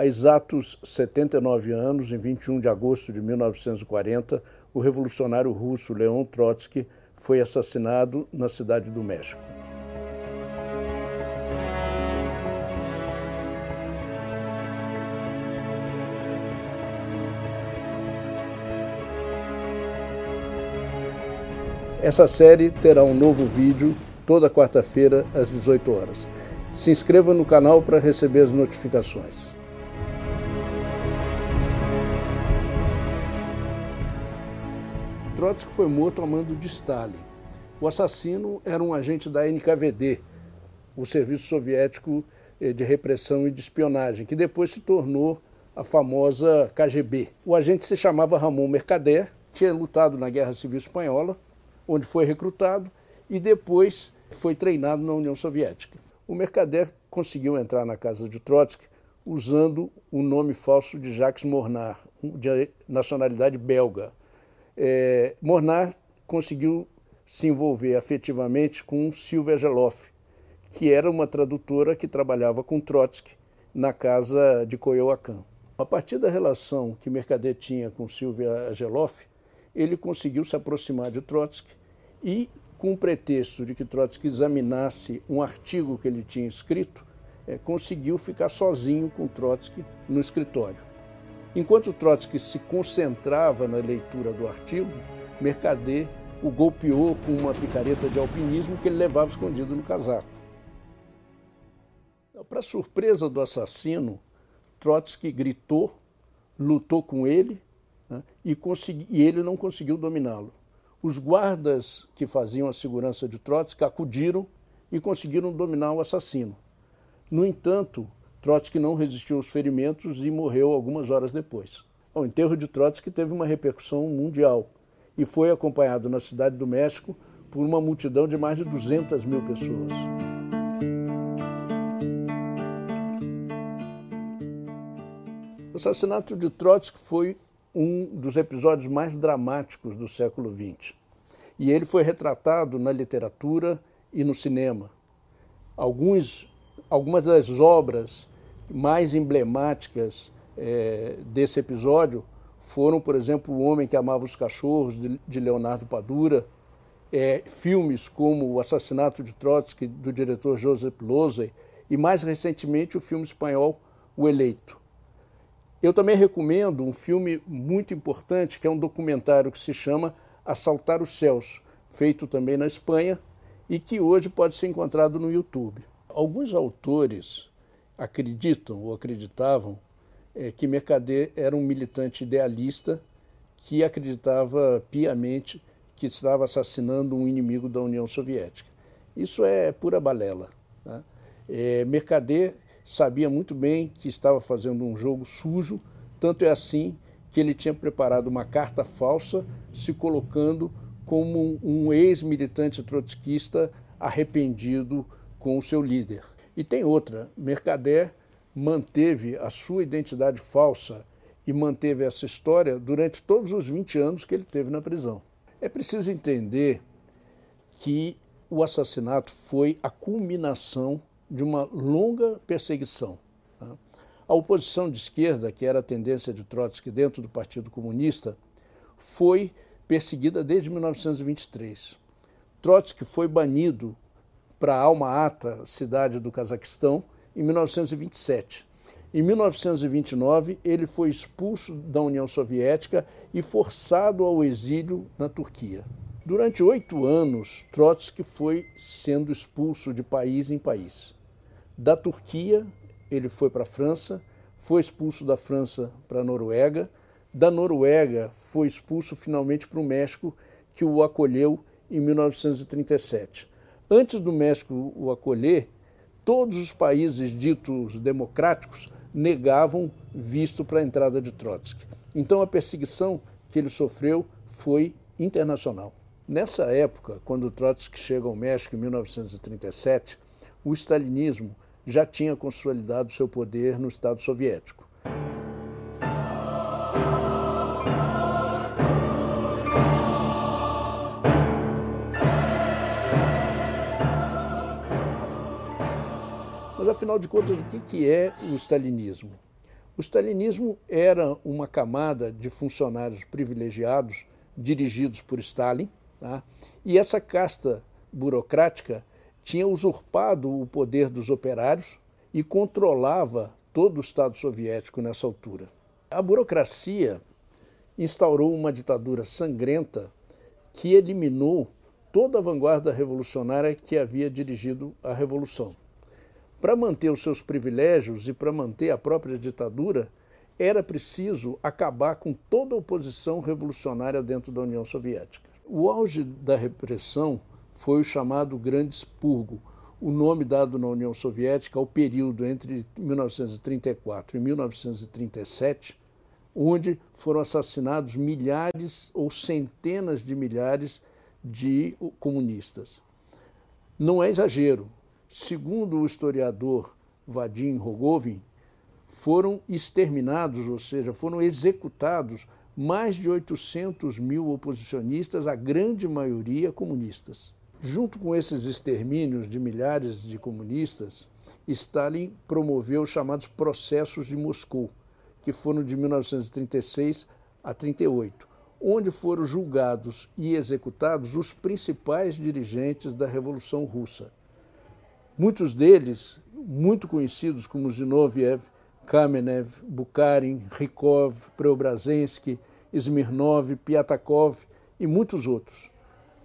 Há exatos 79 anos, em 21 de agosto de 1940, o revolucionário russo Leon Trotsky foi assassinado na cidade do México. Essa série terá um novo vídeo toda quarta-feira às 18 horas. Se inscreva no canal para receber as notificações. Trotsky foi morto a mando de Stalin. O assassino era um agente da NKVD, o Serviço Soviético eh, de Repressão e de Espionagem, que depois se tornou a famosa KGB. O agente se chamava Ramon Mercader, tinha lutado na Guerra Civil Espanhola, onde foi recrutado e depois foi treinado na União Soviética. O Mercader conseguiu entrar na casa de Trotsky usando o nome falso de Jacques Mornar, de nacionalidade belga. É, Mornar conseguiu se envolver afetivamente com Silvia Geloff, que era uma tradutora que trabalhava com Trotsky na casa de Coyoacán. A partir da relação que Mercader tinha com Silvia Geloff, ele conseguiu se aproximar de Trotsky e, com o pretexto de que Trotsky examinasse um artigo que ele tinha escrito, é, conseguiu ficar sozinho com Trotsky no escritório. Enquanto Trotsky se concentrava na leitura do artigo, Mercader o golpeou com uma picareta de alpinismo que ele levava escondido no casaco. Para surpresa do assassino, Trotsky gritou, lutou com ele né, e, consegui, e ele não conseguiu dominá-lo. Os guardas que faziam a segurança de Trotsky acudiram e conseguiram dominar o assassino. No entanto, Trotsky não resistiu aos ferimentos e morreu algumas horas depois. O enterro de Trotsky teve uma repercussão mundial e foi acompanhado na cidade do México por uma multidão de mais de 200 mil pessoas. O assassinato de Trotsky foi um dos episódios mais dramáticos do século XX. E ele foi retratado na literatura e no cinema. Alguns, algumas das obras mais emblemáticas é, desse episódio foram, por exemplo, O Homem que Amava os Cachorros, de Leonardo Padura, é, filmes como O Assassinato de Trotsky, do diretor Joseph Losey, e mais recentemente o filme espanhol O Eleito. Eu também recomendo um filme muito importante, que é um documentário que se chama Assaltar os Céus, feito também na Espanha e que hoje pode ser encontrado no YouTube. Alguns autores acreditam ou acreditavam é, que Mercader era um militante idealista que acreditava piamente que estava assassinando um inimigo da União Soviética. Isso é pura balela. Né? É, Mercader sabia muito bem que estava fazendo um jogo sujo, tanto é assim que ele tinha preparado uma carta falsa se colocando como um ex-militante trotskista arrependido com o seu líder. E tem outra, Mercader manteve a sua identidade falsa e manteve essa história durante todos os 20 anos que ele teve na prisão. É preciso entender que o assassinato foi a culminação de uma longa perseguição. Tá? A oposição de esquerda, que era a tendência de Trotsky dentro do Partido Comunista, foi perseguida desde 1923. Trotsky foi banido para Alma-Ata, cidade do Cazaquistão, em 1927. Em 1929, ele foi expulso da União Soviética e forçado ao exílio na Turquia. Durante oito anos, Trotsky foi sendo expulso de país em país. Da Turquia, ele foi para a França, foi expulso da França para a Noruega, da Noruega foi expulso finalmente para o México, que o acolheu em 1937. Antes do México o acolher, todos os países ditos democráticos negavam visto para a entrada de Trotsky. Então a perseguição que ele sofreu foi internacional. Nessa época, quando Trotsky chega ao México em 1937, o stalinismo já tinha consolidado seu poder no Estado soviético. Afinal de contas, o que é o stalinismo? O O stalinismo era uma camada de funcionários privilegiados dirigidos por Stalin, tá? e essa casta burocrática tinha usurpado o poder dos operários e controlava todo o Estado soviético nessa altura. A burocracia instaurou uma ditadura sangrenta que eliminou toda a vanguarda revolucionária que havia dirigido a revolução. Para manter os seus privilégios e para manter a própria ditadura, era preciso acabar com toda a oposição revolucionária dentro da União Soviética. O auge da repressão foi o chamado Grande Expurgo, o nome dado na União Soviética ao período entre 1934 e 1937, onde foram assassinados milhares ou centenas de milhares de comunistas. Não é exagero. Segundo o historiador Vadim Rogovin, foram exterminados, ou seja, foram executados mais de 800 mil oposicionistas, a grande maioria comunistas. Junto com esses extermínios de milhares de comunistas, Stalin promoveu os chamados processos de Moscou, que foram de 1936 a 38, onde foram julgados e executados os principais dirigentes da Revolução Russa. Muitos deles, muito conhecidos como Zinoviev, Kamenev, Bukharin, Rykov, Preobrazhensky, Smirnov, Piatakov e muitos outros.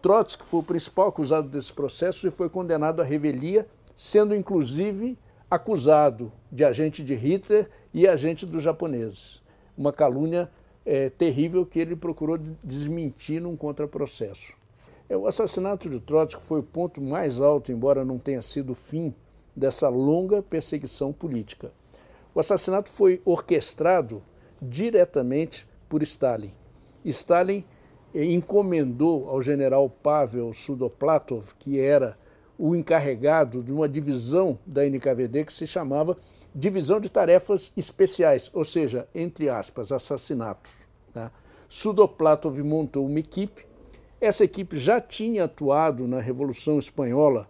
Trotsky foi o principal acusado desse processo e foi condenado à revelia, sendo inclusive acusado de agente de Hitler e agente dos japoneses. Uma calúnia é, terrível que ele procurou desmentir num contraprocesso. É, o assassinato de Trotsky foi o ponto mais alto, embora não tenha sido o fim dessa longa perseguição política. O assassinato foi orquestrado diretamente por Stalin. Stalin eh, encomendou ao general Pavel Sudoplatov, que era o encarregado de uma divisão da NKVD que se chamava Divisão de Tarefas Especiais, ou seja, entre aspas, assassinatos. Tá? Sudoplatov montou uma equipe. Essa equipe já tinha atuado na Revolução Espanhola,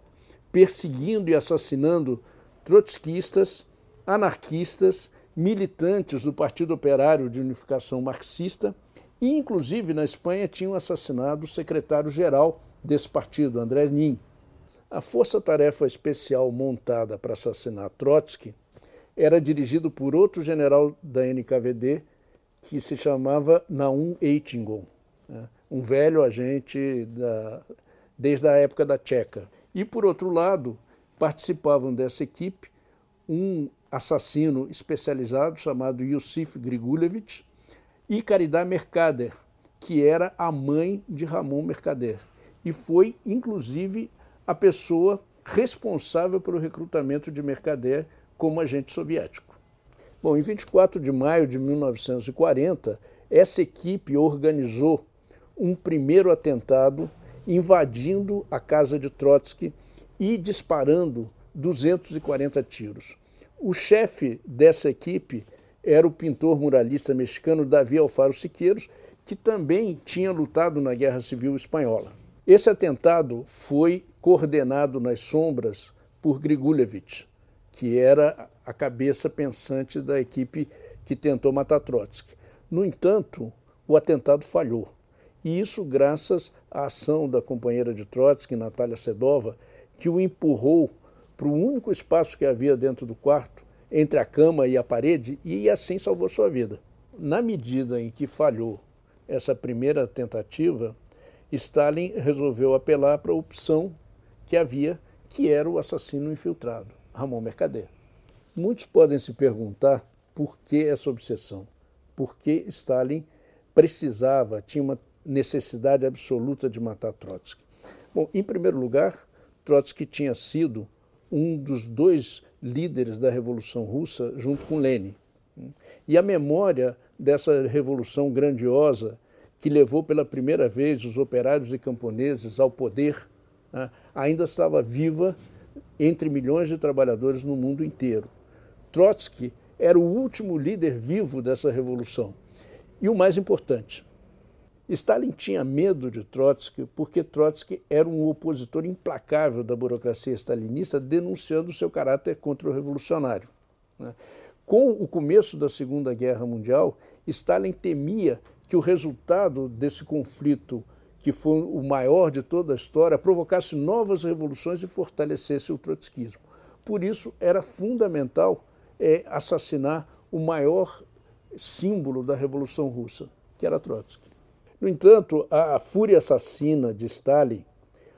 perseguindo e assassinando trotskistas anarquistas, militantes do Partido Operário de Unificação Marxista e, inclusive, na Espanha tinham assassinado o secretário-geral desse partido, André Nin. A força-tarefa especial montada para assassinar Trotsky era dirigido por outro general da NKVD que se chamava Naum Eitingon, né? Um velho agente da, desde a época da Tcheca. E, por outro lado, participavam dessa equipe um assassino especializado chamado Yusuf Grigulevich e Caridad Mercader, que era a mãe de Ramon Mercader e foi, inclusive, a pessoa responsável pelo recrutamento de Mercader como agente soviético. Bom, em 24 de maio de 1940, essa equipe organizou um primeiro atentado invadindo a casa de Trotsky e disparando 240 tiros. O chefe dessa equipe era o pintor muralista mexicano Davi Alfaro Siqueiros, que também tinha lutado na Guerra Civil Espanhola. Esse atentado foi coordenado nas sombras por Grigulevich, que era a cabeça pensante da equipe que tentou matar Trotsky. No entanto, o atentado falhou. E isso graças à ação da companheira de Trotsky, Natália Sedova, que o empurrou para o único espaço que havia dentro do quarto, entre a cama e a parede, e assim salvou sua vida. Na medida em que falhou essa primeira tentativa, Stalin resolveu apelar para a opção que havia, que era o assassino infiltrado, Ramon Mercader. Muitos podem se perguntar por que essa obsessão, por que Stalin precisava, tinha uma necessidade absoluta de matar Trotsky. Bom, em primeiro lugar, Trotsky tinha sido um dos dois líderes da Revolução Russa, junto com Lenin. E a memória dessa revolução grandiosa que levou pela primeira vez os operários e camponeses ao poder né, ainda estava viva entre milhões de trabalhadores no mundo inteiro. Trotsky era o último líder vivo dessa revolução. E o mais importante, Stalin tinha medo de Trotsky porque Trotsky era um opositor implacável da burocracia stalinista, denunciando seu caráter contra-revolucionário. Né? Com o começo da Segunda Guerra Mundial, Stalin temia que o resultado desse conflito, que foi o maior de toda a história, provocasse novas revoluções e fortalecesse o trotskismo. Por isso, era fundamental é, assassinar o maior símbolo da Revolução Russa, que era Trotsky. No entanto, a fúria assassina de Stalin,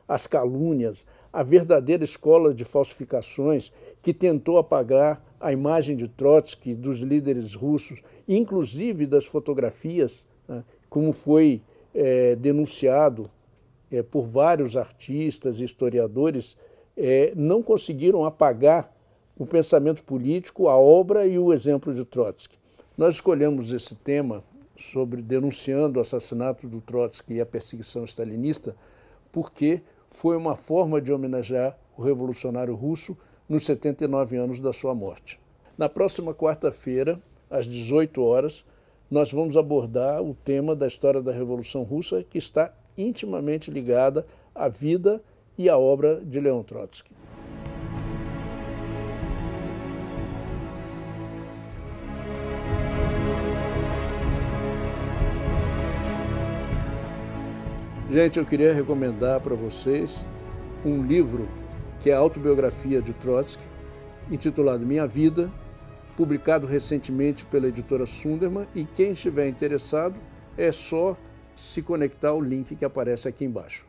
as calúnias, a verdadeira escola de falsificações que tentou apagar a imagem de Trotsky, dos líderes russos, inclusive das fotografias, né, como foi é, denunciado é, por vários artistas e historiadores, é, não conseguiram apagar o pensamento político, a obra e o exemplo de Trotsky. Nós escolhemos esse tema sobre denunciando o assassinato do Trotsky e a perseguição stalinista porque foi uma forma de homenagear o revolucionário russo nos 79 anos da sua morte. Na próxima quarta-feira, às 18 horas, nós vamos abordar o tema da história da Revolução Russa, que está intimamente ligada à vida e à obra de Leon Trotsky. Gente, eu queria recomendar para vocês um livro que é a autobiografia de Trotsky, intitulado Minha Vida, publicado recentemente pela editora Sunderman, e quem estiver interessado é só se conectar ao link que aparece aqui embaixo.